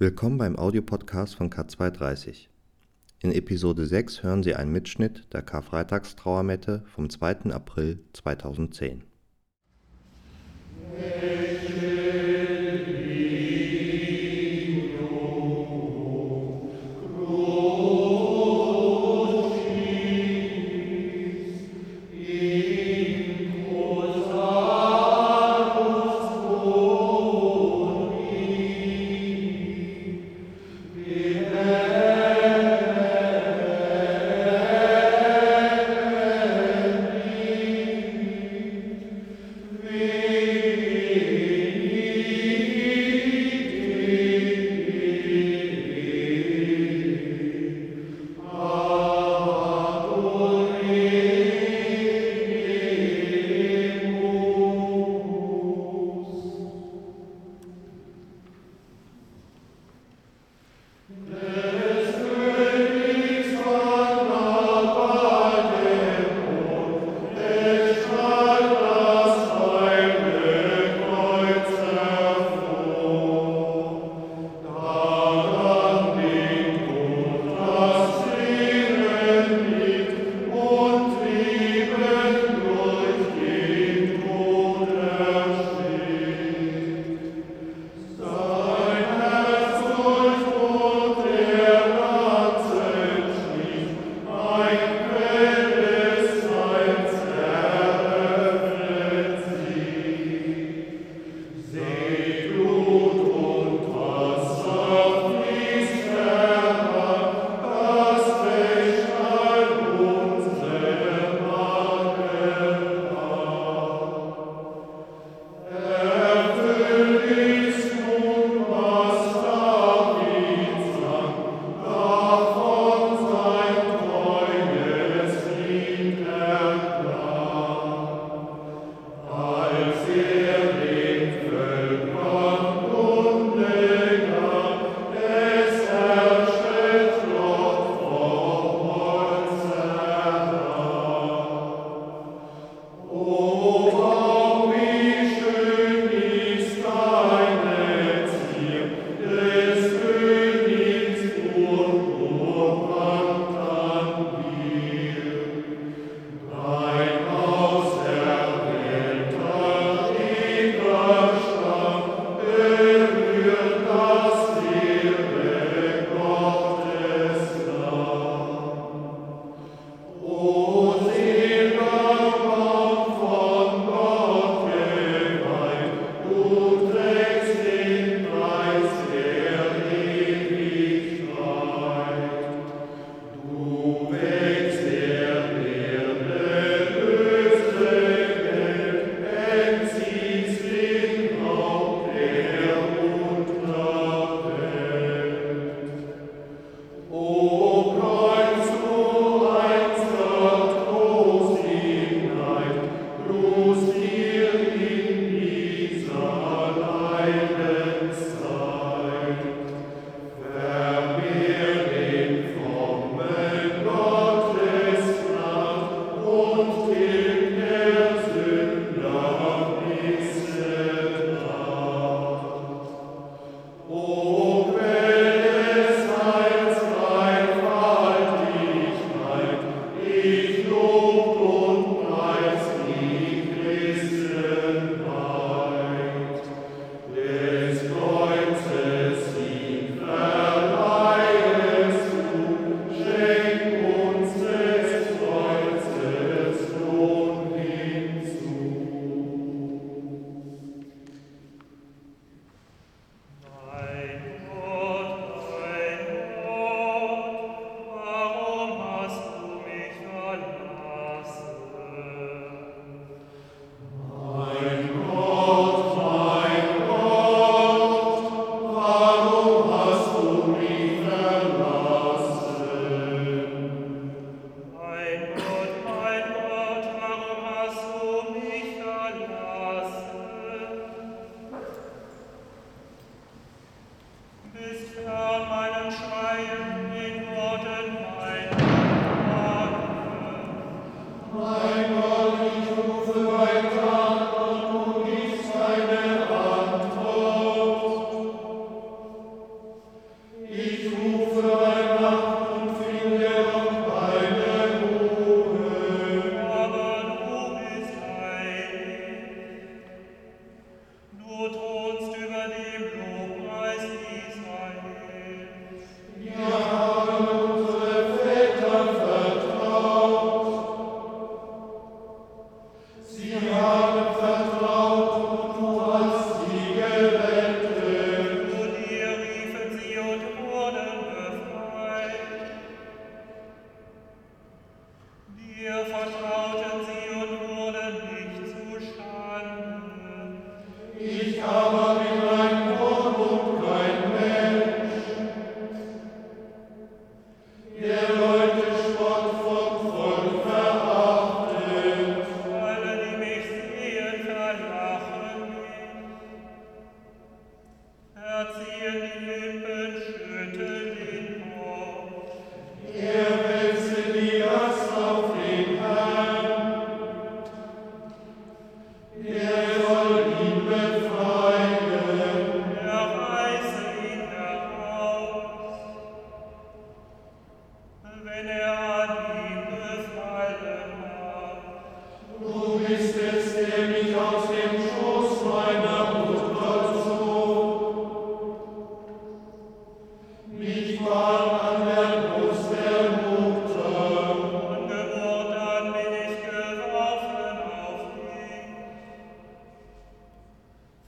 Willkommen beim Audiopodcast von K230. In Episode 6 hören Sie einen Mitschnitt der Karfreitagstrauermette vom 2. April 2010.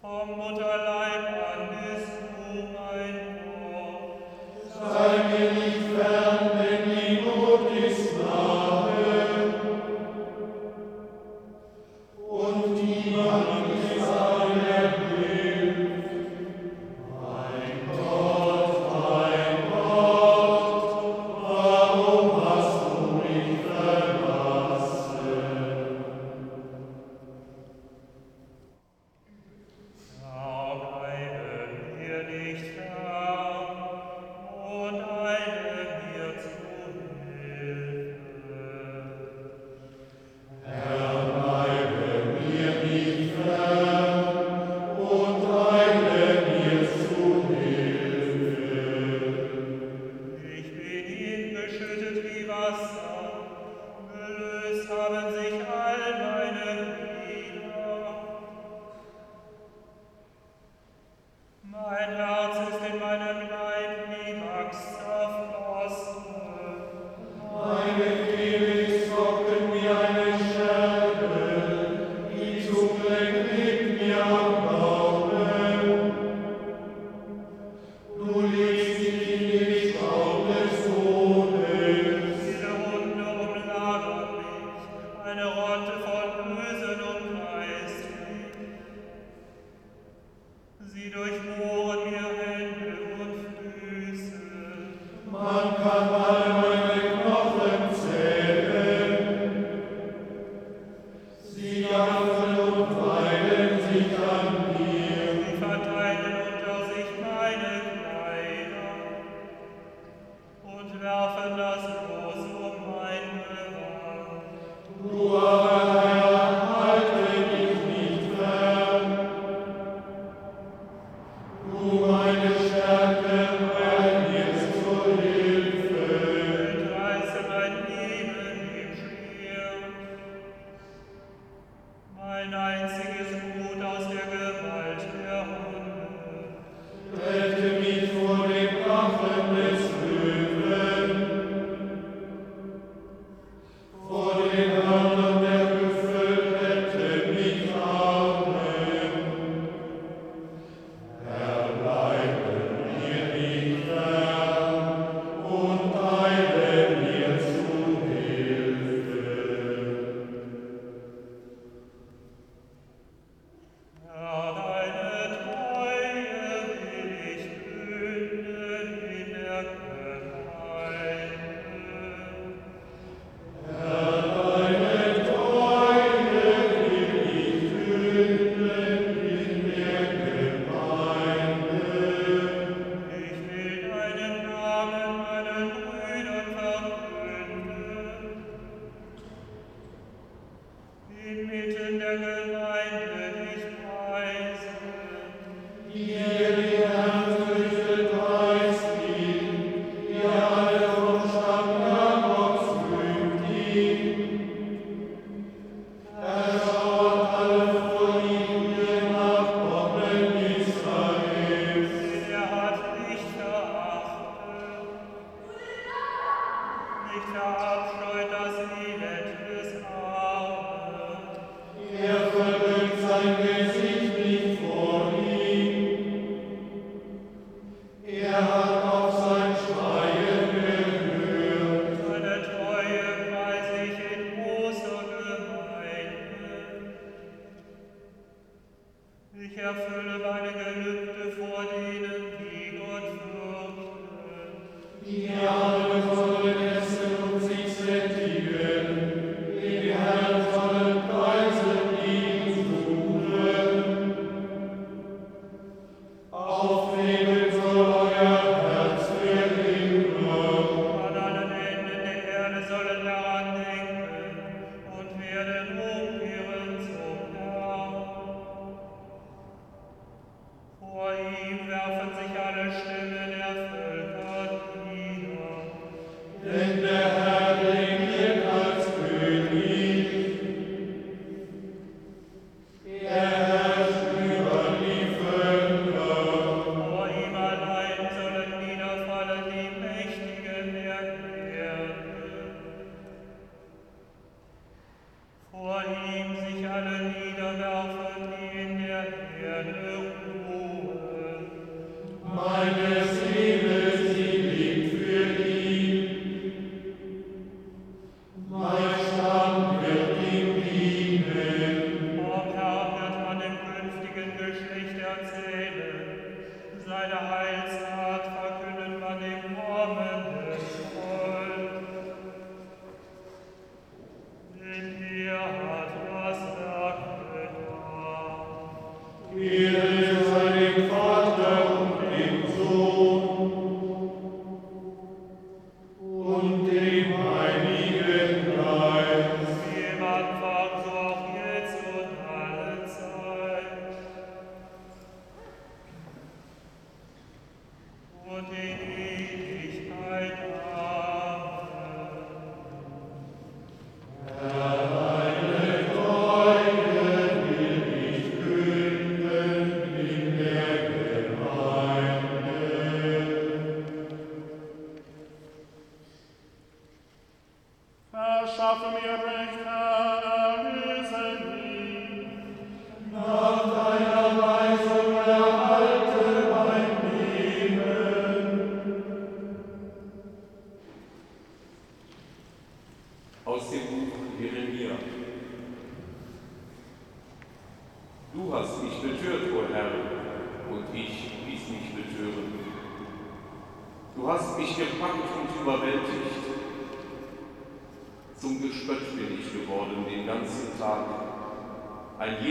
vom Mutterleib.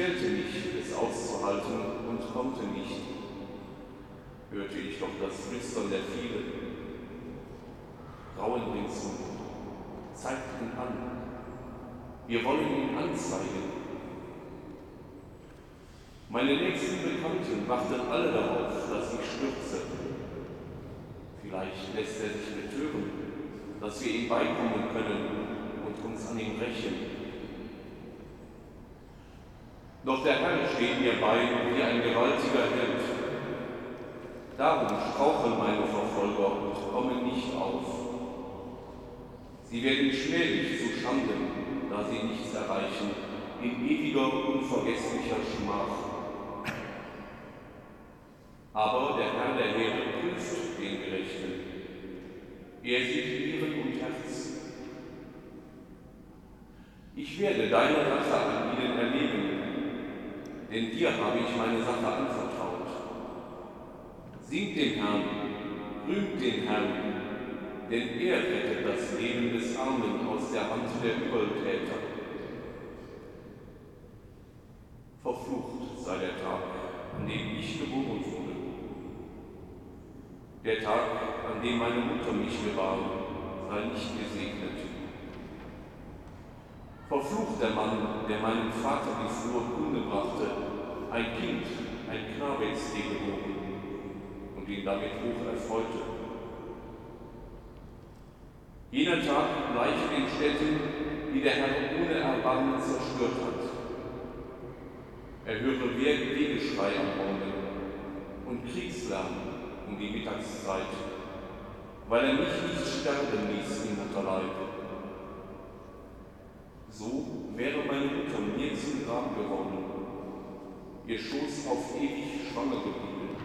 quälte mich, es auszuhalten und konnte nicht. Hörte ich doch das Flüstern der vielen. Grauen ringsum, zeigt ihn an. Wir wollen ihn anzeigen. Meine nächsten Bekannten warten alle darauf, dass ich stürze. Vielleicht lässt er sich betören, dass wir ihm beikommen können und uns an ihm rächen. Doch der Herr steht mir bei wie ein gewaltiger Held. Darum straucheln meine Verfolger und kommen nicht auf. Sie werden schmählich zu Schanden, da sie nichts erreichen, in ewiger, unvergesslicher Schmach. Aber der Herr der Heere prüft den Gerechten. Er sieht Nieren und Herz. Ich werde deine Rache an ihnen erleben denn dir habe ich meine Sache anvertraut. Singt den Herrn, rühmt den Herrn, denn er rettet das Leben des Armen aus der Hand der Übeltäter. Verflucht sei der Tag, an dem ich geboren wurde. Der Tag, an dem meine Mutter mich gebar, sei nicht gesegnet. Verflucht der Mann, der meinem Vater die frohe Kunde brachte, ein Kind, ein Knabe dir geboren und ihn damit hoch erfreute. Jener Tag gleicht den Städten, die der Herr ohne Erbarmen zerstört hat. Erhöre Wegeschrei am Morgen und Kriegslärm um die Mittagszeit, weil er mich nicht sterben ließ in Mutterleib. So wäre meine Mutter mir zum Grab geworden, ihr Schoß auf ewig schwanger geblieben.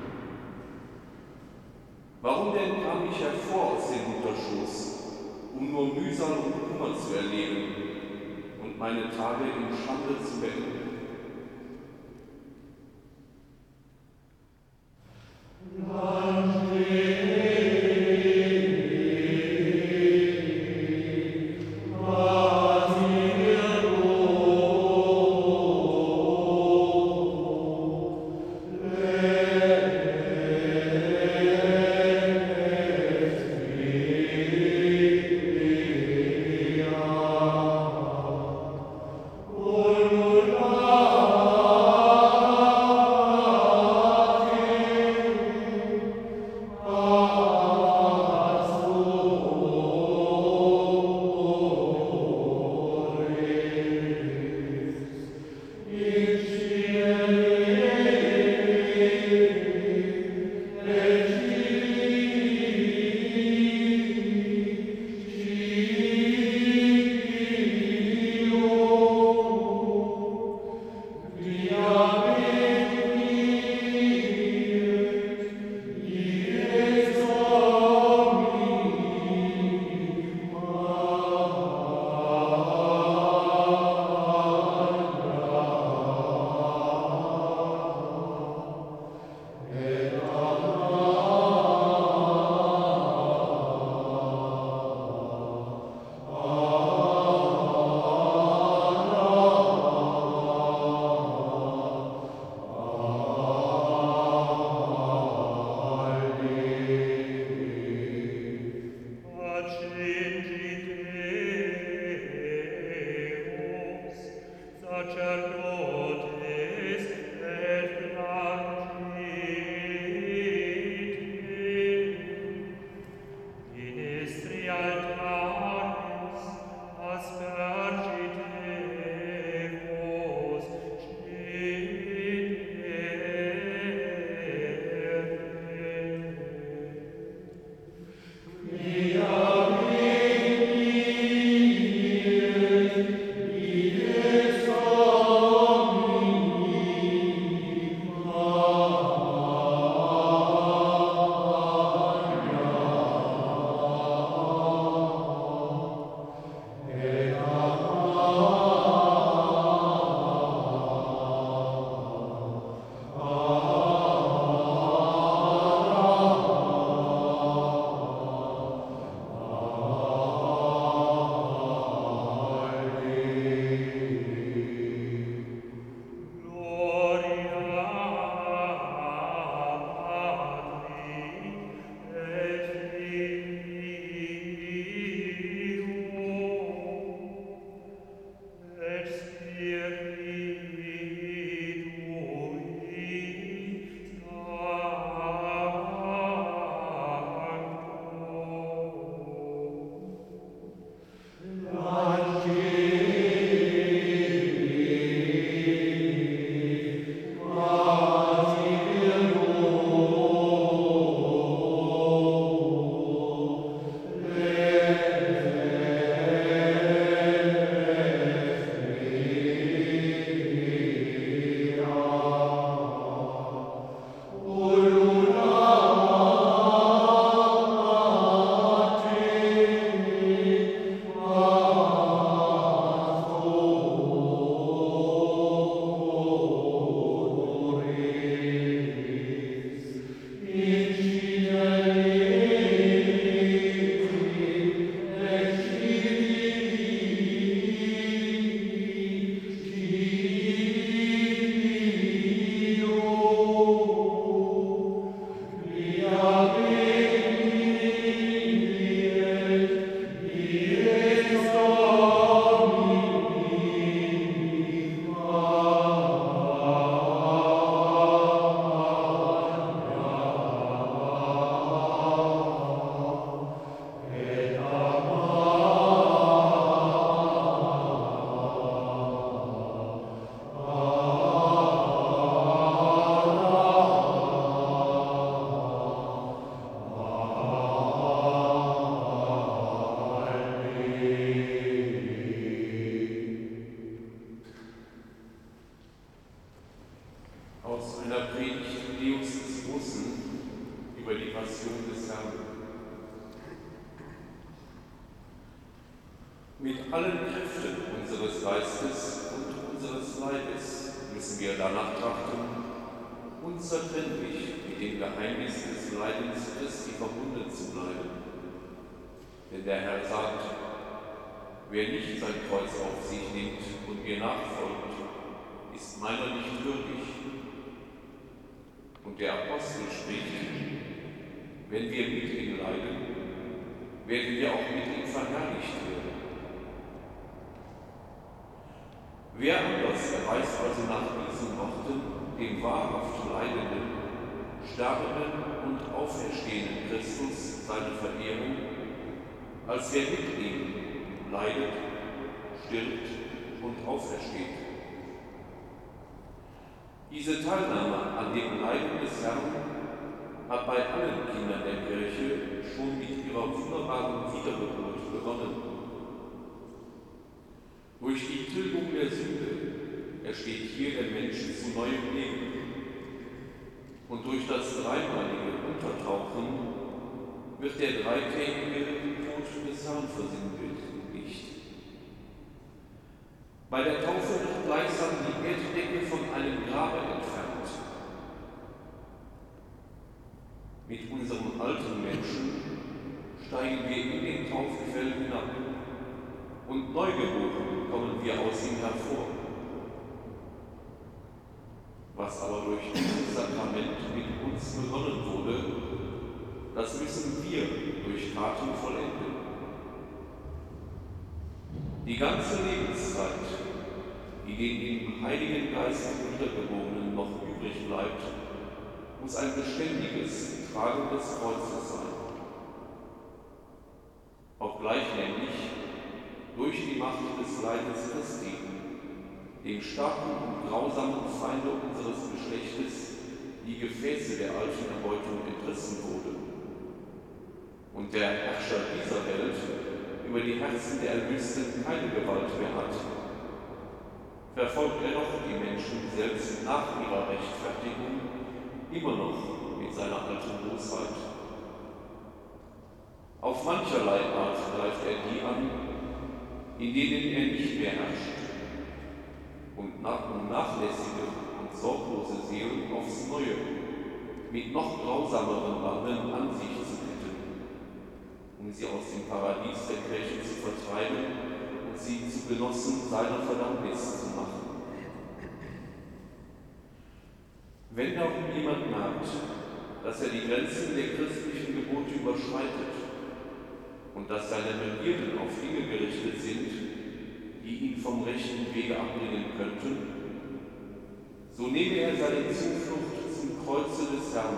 Warum denn kam ich hervor aus dem Mutterschoß, um nur Mühsal und Kummer zu erleben und meine Tage in Schande zu beenden? Meiner nicht würdig. Und der Apostel spricht, wenn wir mit ihm leiden, werden wir auch mit ihm verherrlicht werden. Wer anders erweist also nach diesen Worten dem wahrhaft Leidenden, Sterbenden und Auferstehenden Christus seine Verehrung, als wer mit ihm leidet, stirbt und aufersteht. Diese Teilnahme an dem Leiden des Herrn hat bei allen Kindern der Kirche schon mit ihrer wunderbaren Wiedergeburt begonnen. Durch die Tilgung der Sünde ersteht hier der Mensch zu neuem Leben. Und durch das dreimalige Untertauchen wird der dreitägige Tod des Herrn versinnbildlicht. Bei der Taufe gleichsam die Bettdecke von einem Grabe entfernt. Mit unserem alten Menschen steigen wir in den Taufgefäll hinab und neugeboren kommen wir aus ihm hervor. Was aber durch dieses Sakrament mit uns begonnen wurde, das müssen wir durch Taten vollenden. Die ganze Lebenszeit, die den im Heiligen Geist Wiedergeborenen noch übrig bleibt, muss ein beständiges Tragen des Kreuzes sein. Obgleich nämlich durch die Macht des Leidens Christi dem starken und grausamen Feinde unseres Geschlechtes die Gefäße der alten Erbeutung entrissen wurde. Und der Herrscher dieser Welt über die Herzen der Erlösten keine Gewalt mehr hat, verfolgt er doch die Menschen selbst nach ihrer Rechtfertigung immer noch mit seiner alten Bosheit. Auf mancherlei Art greift er die an, in denen er nicht mehr herrscht, und nach nachlässige und sorglose Seelen aufs Neue mit noch grausameren Banden an sich zu um sie aus dem Paradies der Kirche zu vertreiben sie zu Genossen seiner Verdammnis zu machen. Wenn darum jemand merkt, dass er die Grenzen der christlichen Gebote überschreitet und dass seine Begierden auf Dinge gerichtet sind, die ihn vom rechten Wege abbringen könnten, so nehme er seine Zuflucht zum Kreuze des Herrn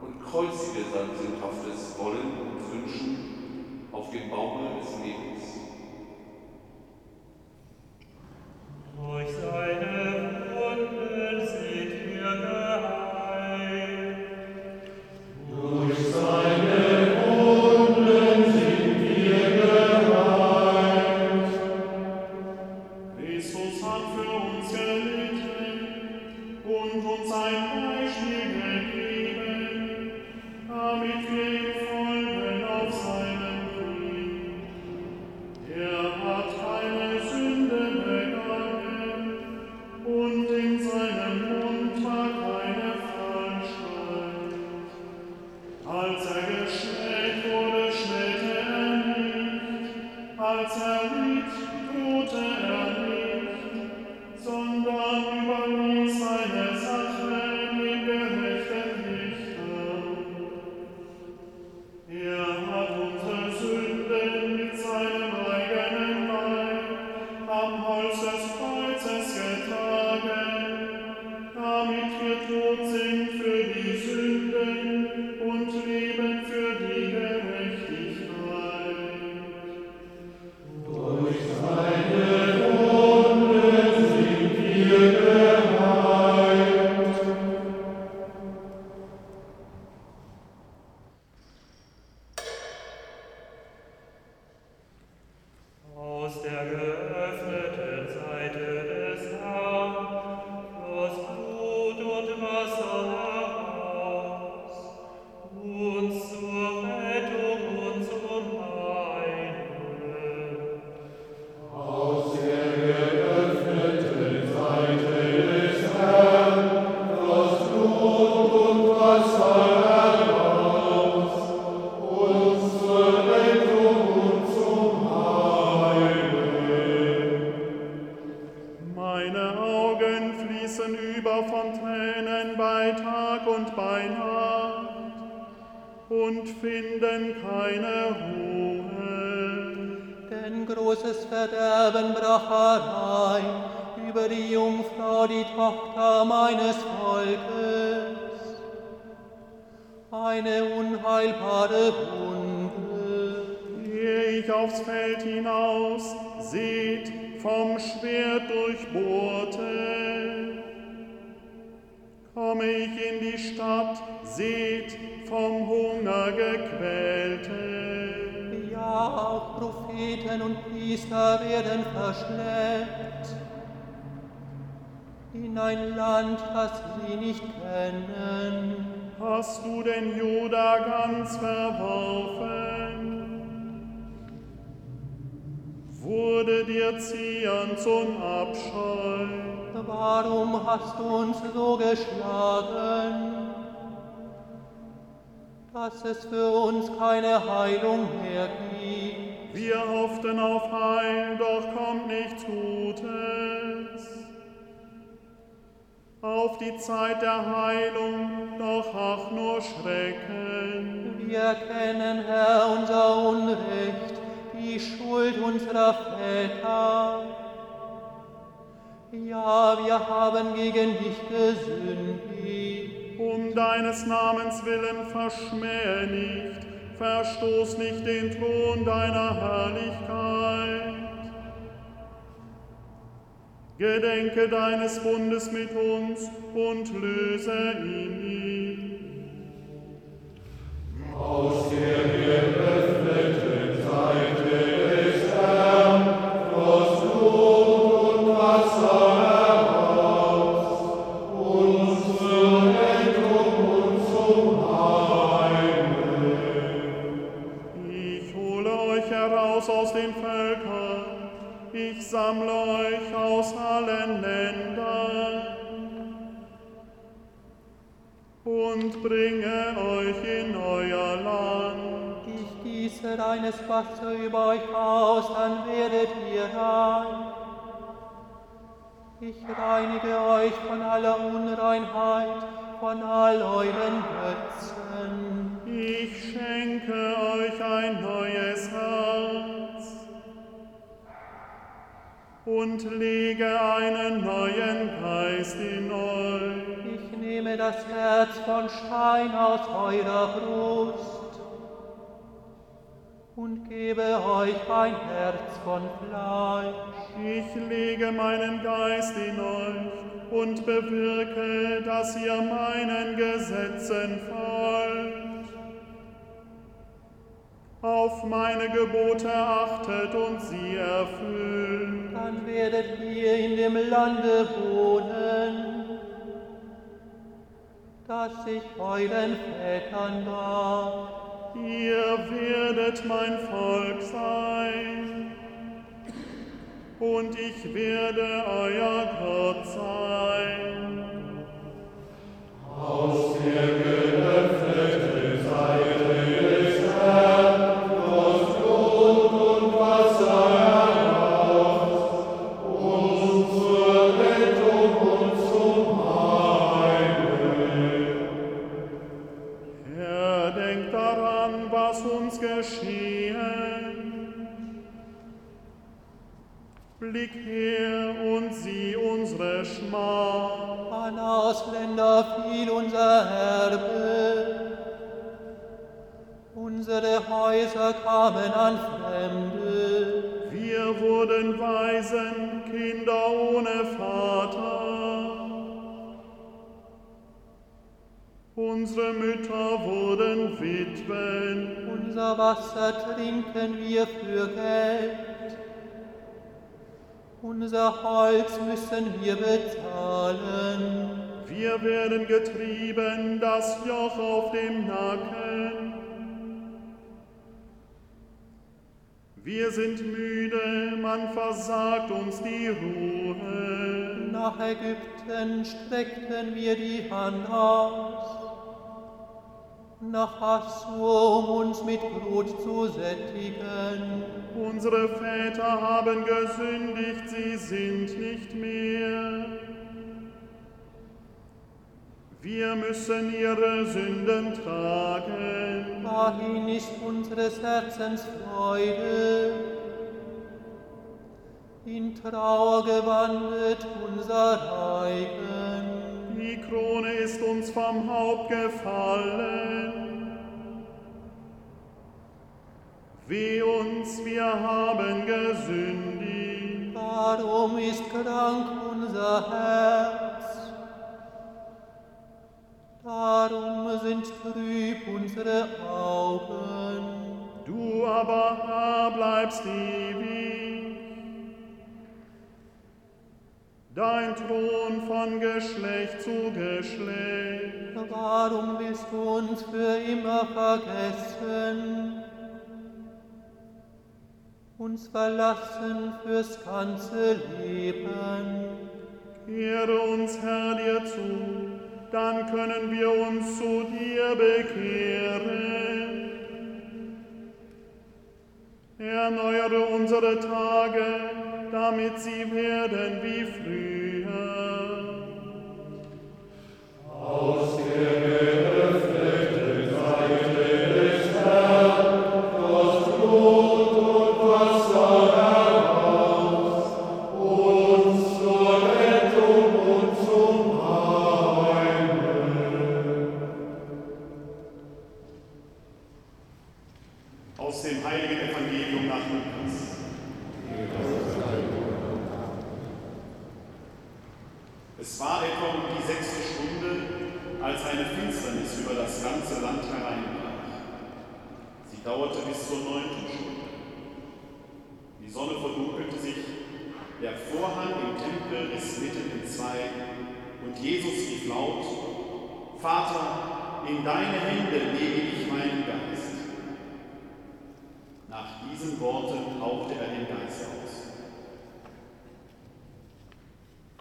und kreuzige sein sündhaftes Wollen und Wünschen auf dem Baume des Lebens. et Gehe ich aufs Feld hinaus, seht vom Schwert durchbohrte. Komme ich in die Stadt, seht vom Hunger gequälte. Ja, auch Propheten und Priester werden verschleppt in ein Land, das sie nicht kennen. Hast du den Juda ganz verworfen? Wurde dir Zion zum Abscheu? Warum hast du uns so geschlagen, dass es für uns keine Heilung mehr gibt? Wir hofften auf Heil, doch kommt nichts Gutes. Auf die Zeit der Heilung, doch ach nur Schrecken. Wir kennen, Herr, unser Unrecht, die Schuld unserer Väter. Ja, wir haben gegen dich gesündigt. Um deines Namens willen verschmähe nicht, verstoß nicht den Thron deiner Herrlichkeit. Gedenke deines Bundes mit uns und löse ihn euch ein Herz von Fleisch. Ich lege meinen Geist in euch und bewirke, dass ihr meinen Gesetzen folgt. Auf meine Gebote achtet und sie erfüllt. Dann werdet ihr in dem Lande wohnen, das ich euren Vätern gab. Ihr werdet mein Volk sein und ich werde euer Gott sein. Aus der geöffneten Ausländer fiel unser Erbe. Unsere Häuser kamen an Fremde. Wir wurden Waisen, Kinder ohne Vater. Unsere Mütter wurden Witwen. Unser Wasser trinken wir für Geld. Unser Holz müssen wir bezahlen. Wir werden getrieben, das Joch auf dem Nacken. Wir sind müde, man versagt uns die Ruhe. Nach Ägypten streckten wir die Hand aus. Nach Assur, um uns mit Brot zu sättigen. Unsere Väter haben gesündigt, sie sind nicht mehr. Wir müssen ihre Sünden tragen. Dahin ist unseres Herzens Freude. In Trauer gewandet unser Eigen. Die Krone ist uns vom Haupt gefallen. Wie uns, wir haben gesündigt. Darum ist krank unser Herz. Darum sind trüb unsere Augen. Du aber, bleibst ewig. Dein Thron von Geschlecht zu Geschlecht. Warum willst du uns für immer vergessen? Uns verlassen fürs ganze Leben. Kehre uns, Herr, dir zu, dann können wir uns zu dir bekehren. Erneuere unsere Tage, damit sie werden wie früher. Aus der geöffneten diesen Worten hauchte er den Geist aus.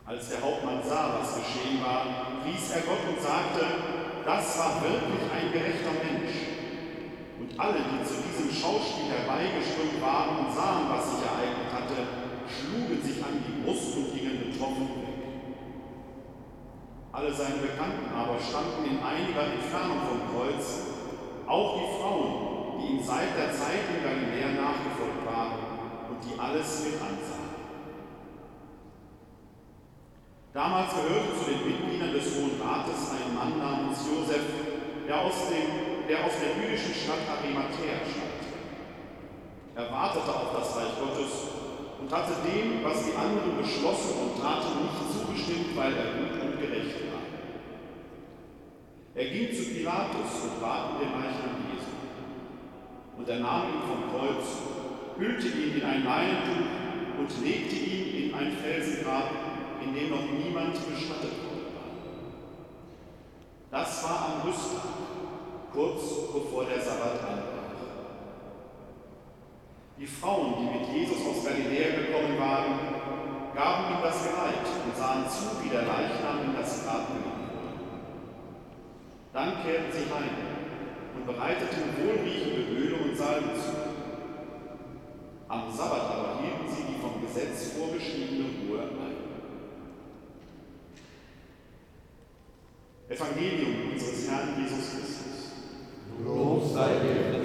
Als der Hauptmann sah, was geschehen war, pries er Gott und sagte, das war wirklich ein gerechter Mensch. Und alle, die zu diesem Schauspiel herbeigeströmt waren und sahen, was sich ereignet hatte, schlugen sich an die Brust und gingen betroffen weg. Alle seine Bekannten aber standen in einiger Entfernung vom Kreuz, auch die Frauen, die ihm seit der Zeit in Galiläa nachgefolgt waren und die alles mit ansahen. Damals gehörte zu den Mitgliedern des Hohen Rates ein Mann namens Josef, der aus, dem, der aus der jüdischen Stadt Arimathea stammte. Er wartete auf das Reich Gottes und hatte dem, was die anderen beschlossen und taten, nicht zugestimmt, weil er gut und gerecht war. Er ging zu Pilatus und bat um den Leichnam Jesu. Und er nahm ihn vom Kreuz, hüllte ihn in ein Leinentuch und legte ihn in ein Felsengrab, in dem noch niemand bestattet worden war. Das war am Rüsttag, kurz bevor der Sabbat anbrach. Die Frauen, die mit Jesus aus Galiläa gekommen waren, gaben ihm das Geleit und sahen zu, wie der Leichnam in das Grab gelegt wurde. Dann kehrten sie heim und bereiteten wohlriechende Öle und Salben zu. Am Sabbat aber hielten sie die vom Gesetz vorgeschriebene Ruhe ein. Evangelium unseres Herrn Jesus Christus. Lob sei dir,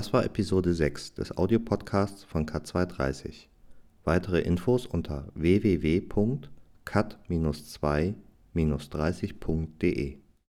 Das war Episode 6 des Audiopodcasts von CAT 230. Weitere Infos unter www.cat-2-30.de